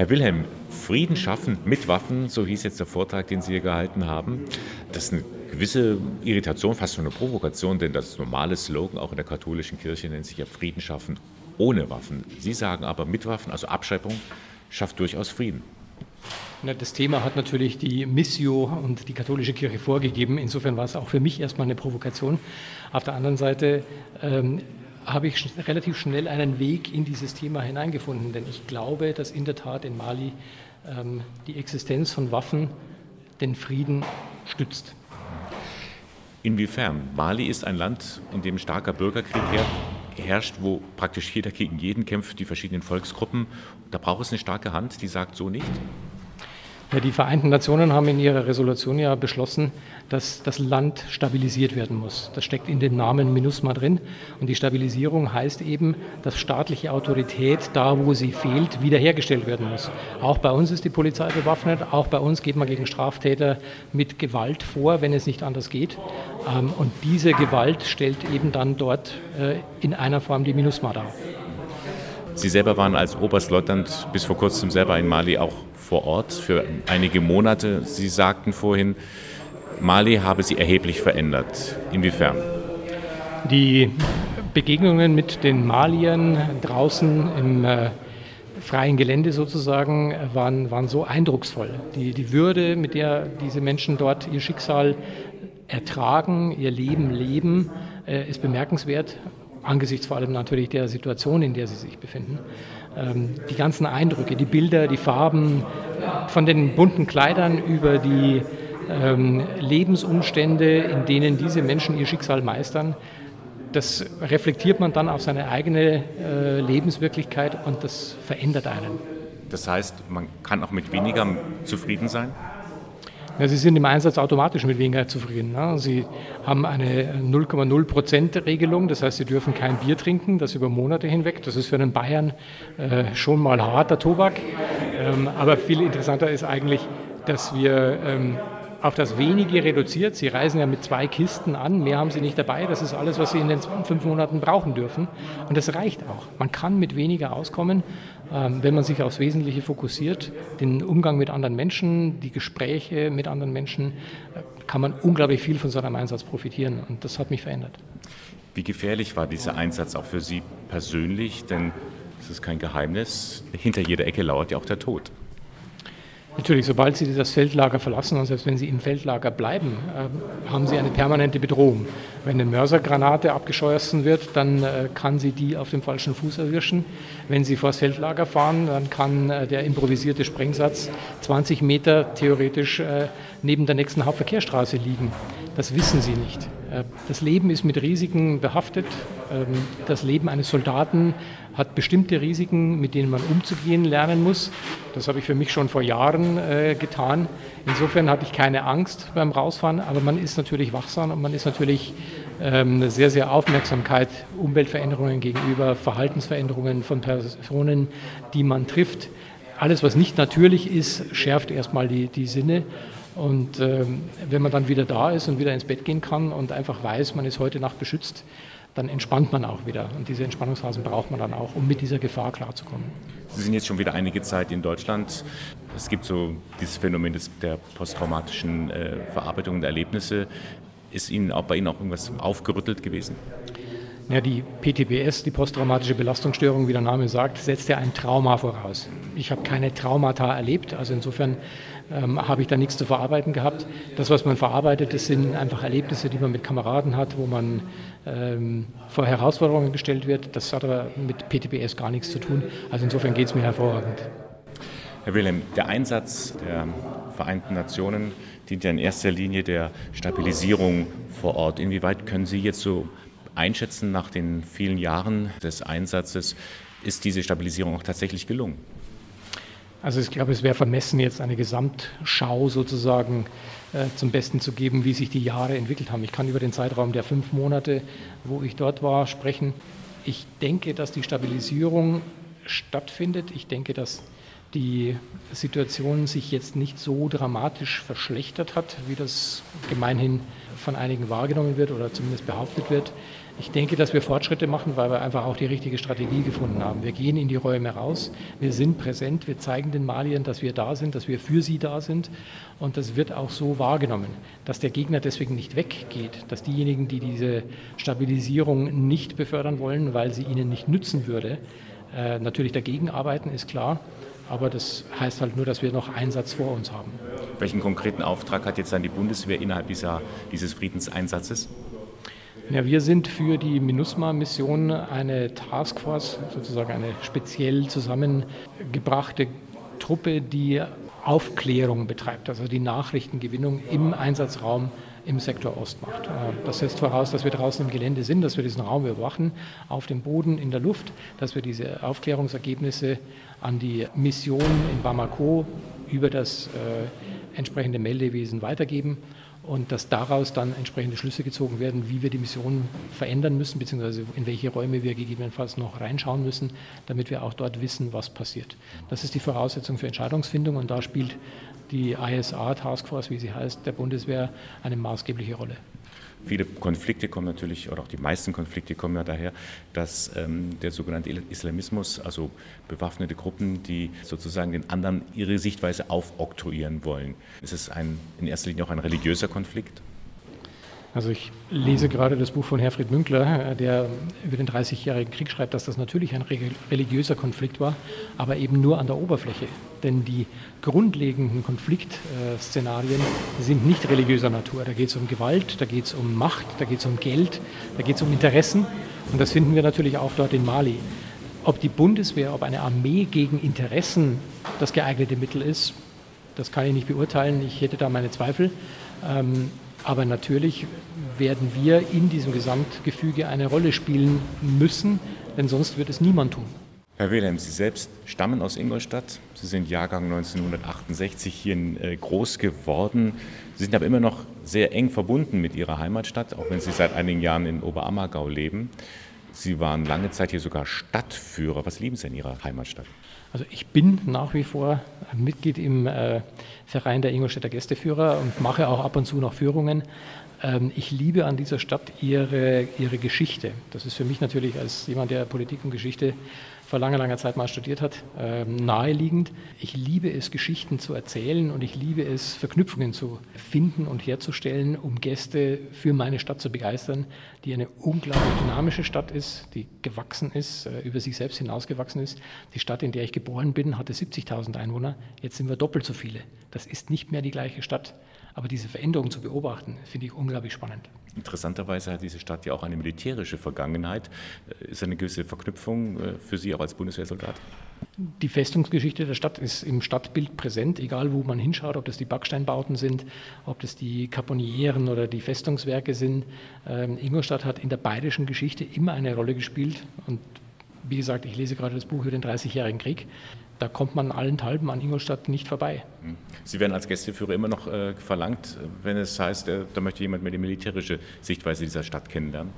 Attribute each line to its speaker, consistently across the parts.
Speaker 1: Herr Wilhelm, Frieden schaffen mit Waffen, so hieß jetzt der Vortrag, den Sie hier gehalten haben. Das ist eine gewisse Irritation, fast schon eine Provokation, denn das normale Slogan auch in der katholischen Kirche nennt sich ja Frieden schaffen ohne Waffen. Sie sagen aber mit Waffen, also Abschreibung, schafft durchaus Frieden.
Speaker 2: Das Thema hat natürlich die Missio und die katholische Kirche vorgegeben. Insofern war es auch für mich erstmal eine Provokation. Auf der anderen Seite ähm, habe ich relativ schnell einen Weg in dieses Thema hineingefunden, denn ich glaube, dass in der Tat in Mali ähm, die Existenz von Waffen den Frieden stützt.
Speaker 1: Inwiefern? Mali ist ein Land, in dem starker Bürgerkrieg herrscht, wo praktisch jeder gegen jeden kämpft, die verschiedenen Volksgruppen. Da braucht es eine starke Hand, die sagt so nicht.
Speaker 2: Ja, die Vereinten Nationen haben in ihrer Resolution ja beschlossen, dass das Land stabilisiert werden muss. Das steckt in dem Namen MINUSMA drin. Und die Stabilisierung heißt eben, dass staatliche Autorität da, wo sie fehlt, wiederhergestellt werden muss. Auch bei uns ist die Polizei bewaffnet. Auch bei uns geht man gegen Straftäter mit Gewalt vor, wenn es nicht anders geht. Ähm, und diese Gewalt stellt eben dann dort äh, in einer Form die MINUSMA dar.
Speaker 1: Sie selber waren als Oberstleutnant bis vor kurzem selber in Mali auch vor Ort für einige Monate. Sie sagten vorhin, Mali habe sie erheblich verändert. Inwiefern?
Speaker 2: Die Begegnungen mit den Maliern draußen im äh, freien Gelände sozusagen waren, waren so eindrucksvoll. Die, die Würde, mit der diese Menschen dort ihr Schicksal ertragen, ihr Leben leben, äh, ist bemerkenswert angesichts vor allem natürlich der Situation, in der sie sich befinden. Ähm, die ganzen Eindrücke, die Bilder, die Farben, äh, von den bunten Kleidern über die ähm, Lebensumstände, in denen diese Menschen ihr Schicksal meistern, das reflektiert man dann auf seine eigene äh, Lebenswirklichkeit und das verändert einen.
Speaker 1: Das heißt, man kann auch mit weniger zufrieden sein?
Speaker 2: Ja, Sie sind im Einsatz automatisch mit weniger zufrieden. Ne? Sie haben eine 0,0 Prozent Regelung, das heißt, Sie dürfen kein Bier trinken, das über Monate hinweg. Das ist für einen Bayern äh, schon mal harter Tobak. Ähm, aber viel interessanter ist eigentlich, dass wir ähm, auf das Wenige reduziert. Sie reisen ja mit zwei Kisten an, mehr haben Sie nicht dabei. Das ist alles, was Sie in den fünf Monaten brauchen dürfen. Und das reicht auch. Man kann mit weniger auskommen, ähm, wenn man sich aufs Wesentliche fokussiert. Den Umgang mit anderen Menschen, die Gespräche mit anderen Menschen, äh, kann man unglaublich viel von so einem Einsatz profitieren. Und das hat mich verändert.
Speaker 1: Wie gefährlich war dieser Einsatz auch für Sie persönlich? Denn es ist kein Geheimnis, hinter jeder Ecke lauert ja auch der Tod.
Speaker 2: Natürlich, sobald Sie das Feldlager verlassen und selbst wenn Sie im Feldlager bleiben, äh, haben Sie eine permanente Bedrohung. Wenn eine Mörsergranate abgeschossen wird, dann äh, kann sie die auf dem falschen Fuß erwischen. Wenn Sie vor das Feldlager fahren, dann kann äh, der improvisierte Sprengsatz 20 Meter theoretisch äh, neben der nächsten Hauptverkehrsstraße liegen. Das wissen Sie nicht. Äh, das Leben ist mit Risiken behaftet. Ähm, das Leben eines Soldaten hat bestimmte Risiken, mit denen man umzugehen lernen muss. Das habe ich für mich schon vor Jahren äh, getan. Insofern hatte ich keine Angst beim Rausfahren, aber man ist natürlich wachsam und man ist natürlich ähm, sehr, sehr Aufmerksamkeit Umweltveränderungen gegenüber, Verhaltensveränderungen von Personen, die man trifft. Alles, was nicht natürlich ist, schärft erstmal die, die Sinne. Und ähm, wenn man dann wieder da ist und wieder ins Bett gehen kann und einfach weiß, man ist heute Nacht beschützt, dann entspannt man auch wieder. Und diese Entspannungsphasen braucht man dann auch, um mit dieser Gefahr klarzukommen.
Speaker 1: Sie sind jetzt schon wieder einige Zeit in Deutschland. Es gibt so dieses Phänomen der posttraumatischen äh, Verarbeitung der Erlebnisse. Ist Ihnen auch bei Ihnen auch irgendwas aufgerüttelt gewesen?
Speaker 2: Ja, die PTBS, die posttraumatische Belastungsstörung, wie der Name sagt, setzt ja ein Trauma voraus. Ich habe keine Traumata erlebt, also insofern ähm, habe ich da nichts zu verarbeiten gehabt. Das, was man verarbeitet, das sind einfach Erlebnisse, die man mit Kameraden hat, wo man ähm, vor Herausforderungen gestellt wird. Das hat aber mit PTBS gar nichts zu tun. Also insofern geht es mir hervorragend.
Speaker 1: Herr Wilhelm, der Einsatz der Vereinten Nationen dient ja in erster Linie der Stabilisierung vor Ort. Inwieweit können Sie jetzt so einschätzen nach den vielen Jahren des Einsatzes, ist diese Stabilisierung auch tatsächlich gelungen?
Speaker 2: Also ich glaube, es wäre vermessen, jetzt eine Gesamtschau sozusagen äh, zum Besten zu geben, wie sich die Jahre entwickelt haben. Ich kann über den Zeitraum der fünf Monate, wo ich dort war, sprechen. Ich denke, dass die Stabilisierung stattfindet. Ich denke, dass die Situation sich jetzt nicht so dramatisch verschlechtert hat, wie das gemeinhin von einigen wahrgenommen wird oder zumindest behauptet wird. Ich denke, dass wir Fortschritte machen, weil wir einfach auch die richtige Strategie gefunden haben. Wir gehen in die Räume raus, wir sind präsent, wir zeigen den Maliern, dass wir da sind, dass wir für sie da sind. Und das wird auch so wahrgenommen, dass der Gegner deswegen nicht weggeht, dass diejenigen, die diese Stabilisierung nicht befördern wollen, weil sie ihnen nicht nützen würde, äh, natürlich dagegen arbeiten, ist klar. Aber das heißt halt nur, dass wir noch Einsatz vor uns haben.
Speaker 1: Welchen konkreten Auftrag hat jetzt dann die Bundeswehr innerhalb dieser, dieses Friedenseinsatzes?
Speaker 2: Ja, wir sind für die MINUSMA-Mission eine Taskforce, sozusagen eine speziell zusammengebrachte Truppe, die Aufklärung betreibt, also die Nachrichtengewinnung im Einsatzraum im Sektor Ost macht. Äh, das setzt voraus, dass wir draußen im Gelände sind, dass wir diesen Raum überwachen, auf dem Boden, in der Luft, dass wir diese Aufklärungsergebnisse an die Mission in Bamako über das äh, entsprechende Meldewesen weitergeben und dass daraus dann entsprechende Schlüsse gezogen werden, wie wir die Mission verändern müssen, beziehungsweise in welche Räume wir gegebenenfalls noch reinschauen müssen, damit wir auch dort wissen, was passiert. Das ist die Voraussetzung für Entscheidungsfindung und da spielt die ISA Taskforce, wie sie heißt, der Bundeswehr eine maßgebliche Rolle.
Speaker 1: Viele Konflikte kommen natürlich, oder auch die meisten Konflikte kommen ja daher, dass ähm, der sogenannte Islamismus, also bewaffnete Gruppen, die sozusagen den anderen ihre Sichtweise aufoktroyieren wollen. Ist es ein, in erster Linie auch ein religiöser Konflikt?
Speaker 2: Also ich lese gerade das Buch von Herfried Münkler, äh, der über den 30-jährigen Krieg schreibt, dass das natürlich ein religiöser Konflikt war, aber eben nur an der Oberfläche. Denn die grundlegenden Konfliktszenarien sind nicht religiöser Natur. Da geht es um Gewalt, da geht es um Macht, da geht es um Geld, da geht es um Interessen. Und das finden wir natürlich auch dort in Mali. Ob die Bundeswehr, ob eine Armee gegen Interessen das geeignete Mittel ist, das kann ich nicht beurteilen. Ich hätte da meine Zweifel. Aber natürlich werden wir in diesem Gesamtgefüge eine Rolle spielen müssen, denn sonst wird es niemand tun.
Speaker 1: Herr Wilhelm, Sie selbst stammen aus Ingolstadt. Sie sind Jahrgang 1968 hier äh, groß geworden. Sie sind aber immer noch sehr eng verbunden mit Ihrer Heimatstadt, auch wenn Sie seit einigen Jahren in Oberammergau leben. Sie waren lange Zeit hier sogar Stadtführer. Was lieben Sie in Ihrer Heimatstadt?
Speaker 2: Also ich bin nach wie vor Mitglied im äh, Verein der Ingolstädter Gästeführer und mache auch ab und zu noch Führungen. Ähm, ich liebe an dieser Stadt ihre, ihre Geschichte. Das ist für mich natürlich als jemand, der Politik und Geschichte vor langer, langer Zeit mal studiert hat, ähm, naheliegend. Ich liebe es, Geschichten zu erzählen und ich liebe es, Verknüpfungen zu finden und herzustellen, um Gäste für meine Stadt zu begeistern, die eine unglaublich dynamische Stadt ist, die gewachsen ist, äh, über sich selbst hinausgewachsen ist. Die Stadt, in der ich geboren bin, hatte 70.000 Einwohner. Jetzt sind wir doppelt so viele. Das ist nicht mehr die gleiche Stadt. Aber diese Veränderung zu beobachten, finde ich unglaublich spannend.
Speaker 1: Interessanterweise hat diese Stadt ja auch eine militärische Vergangenheit. Äh, ist eine gewisse Verknüpfung äh, für Sie auch als Bundeswehrsoldat?
Speaker 2: Die Festungsgeschichte der Stadt ist im Stadtbild präsent, egal wo man hinschaut, ob das die Backsteinbauten sind, ob das die Kaponieren oder die Festungswerke sind. Ähm, Ingolstadt hat in der bayerischen Geschichte immer eine Rolle gespielt und wie gesagt, ich lese gerade das Buch über den Dreißigjährigen Krieg da kommt man allenthalben an Ingolstadt nicht vorbei. Hm.
Speaker 1: Sie werden als Gästeführer immer noch äh, verlangt, wenn es heißt, äh, da möchte jemand mehr die militärische Sichtweise dieser Stadt kennenlernen.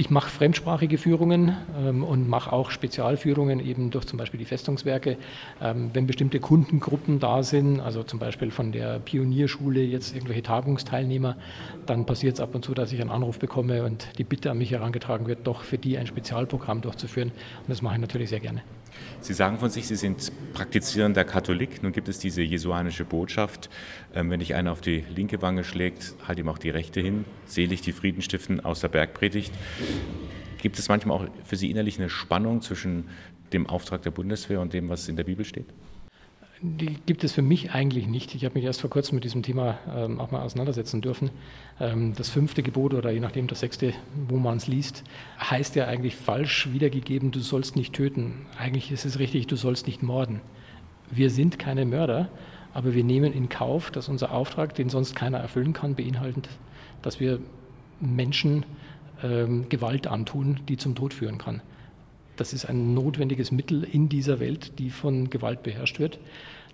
Speaker 2: Ich mache fremdsprachige Führungen ähm, und mache auch Spezialführungen eben durch zum Beispiel die Festungswerke. Ähm, wenn bestimmte Kundengruppen da sind, also zum Beispiel von der Pionierschule jetzt irgendwelche Tagungsteilnehmer, dann passiert es ab und zu, dass ich einen Anruf bekomme und die Bitte an mich herangetragen wird, doch für die ein Spezialprogramm durchzuführen. Und das mache ich natürlich sehr gerne.
Speaker 1: Sie sagen von sich, Sie sind praktizierender Katholik. Nun gibt es diese jesuanische Botschaft, ähm, wenn dich einer auf die linke Wange schlägt, halt ihm auch die rechte hin. Selig die Frieden stiften aus der Bergpredigt. Gibt es manchmal auch für Sie innerlich eine Spannung zwischen dem Auftrag der Bundeswehr und dem, was in der Bibel steht?
Speaker 2: Die gibt es für mich eigentlich nicht. Ich habe mich erst vor kurzem mit diesem Thema ähm, auch mal auseinandersetzen dürfen. Ähm, das fünfte Gebot oder je nachdem das sechste, wo man es liest, heißt ja eigentlich falsch wiedergegeben, du sollst nicht töten. Eigentlich ist es richtig, du sollst nicht morden. Wir sind keine Mörder, aber wir nehmen in Kauf, dass unser Auftrag, den sonst keiner erfüllen kann, beinhaltet, dass wir Menschen ähm, Gewalt antun, die zum Tod führen kann. Das ist ein notwendiges Mittel in dieser Welt, die von Gewalt beherrscht wird.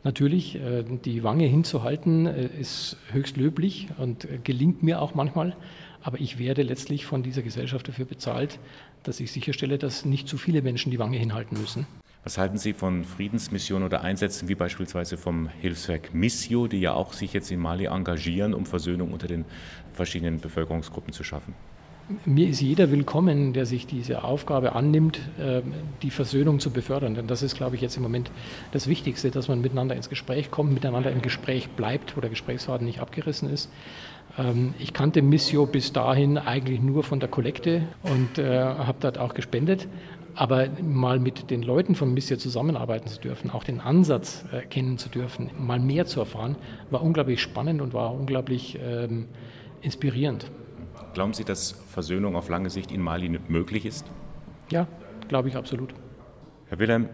Speaker 2: Natürlich, äh, die Wange hinzuhalten äh, ist höchst löblich und äh, gelingt mir auch manchmal. Aber ich werde letztlich von dieser Gesellschaft dafür bezahlt, dass ich sicherstelle, dass nicht zu viele Menschen die Wange hinhalten müssen.
Speaker 1: Was halten Sie von Friedensmissionen oder Einsätzen wie beispielsweise vom Hilfswerk Missio, die ja auch sich jetzt in Mali engagieren, um Versöhnung unter den verschiedenen Bevölkerungsgruppen zu schaffen?
Speaker 2: Mir ist jeder willkommen, der sich diese Aufgabe annimmt, ähm, die Versöhnung zu befördern. Denn das ist, glaube ich, jetzt im Moment das Wichtigste, dass man miteinander ins Gespräch kommt, miteinander im Gespräch bleibt, wo der Gesprächsfaden nicht abgerissen ist. Ähm, ich kannte Missio bis dahin eigentlich nur von der Kollekte und äh, habe dort auch gespendet. Aber mal mit den Leuten von Missio zusammenarbeiten zu dürfen, auch den Ansatz äh, kennen zu dürfen, mal mehr zu erfahren, war unglaublich spannend und war unglaublich ähm, inspirierend.
Speaker 1: Glauben Sie, dass Versöhnung auf lange Sicht in Mali möglich ist?
Speaker 2: Ja, glaube ich absolut.
Speaker 1: Herr Wilhelm,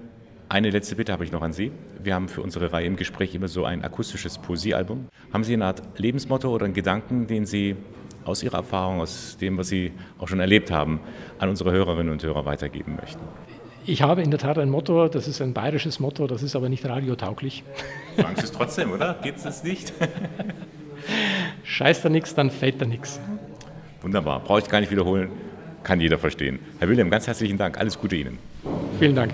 Speaker 1: eine letzte Bitte habe ich noch an Sie. Wir haben für unsere Reihe im Gespräch immer so ein akustisches Poesiealbum. Haben Sie eine Art Lebensmotto oder einen Gedanken, den Sie aus Ihrer Erfahrung, aus dem, was Sie auch schon erlebt haben, an unsere Hörerinnen und Hörer weitergeben möchten?
Speaker 2: Ich habe in der Tat ein Motto, das ist ein bayerisches Motto, das ist aber nicht radiotauglich.
Speaker 1: Sagen Sie es trotzdem, oder? Geht es nicht?
Speaker 2: Scheißt da nichts, dann fällt da nichts.
Speaker 1: Wunderbar, brauche ich gar nicht wiederholen, kann jeder verstehen. Herr Wilhelm, ganz herzlichen Dank, alles Gute Ihnen.
Speaker 2: Vielen Dank.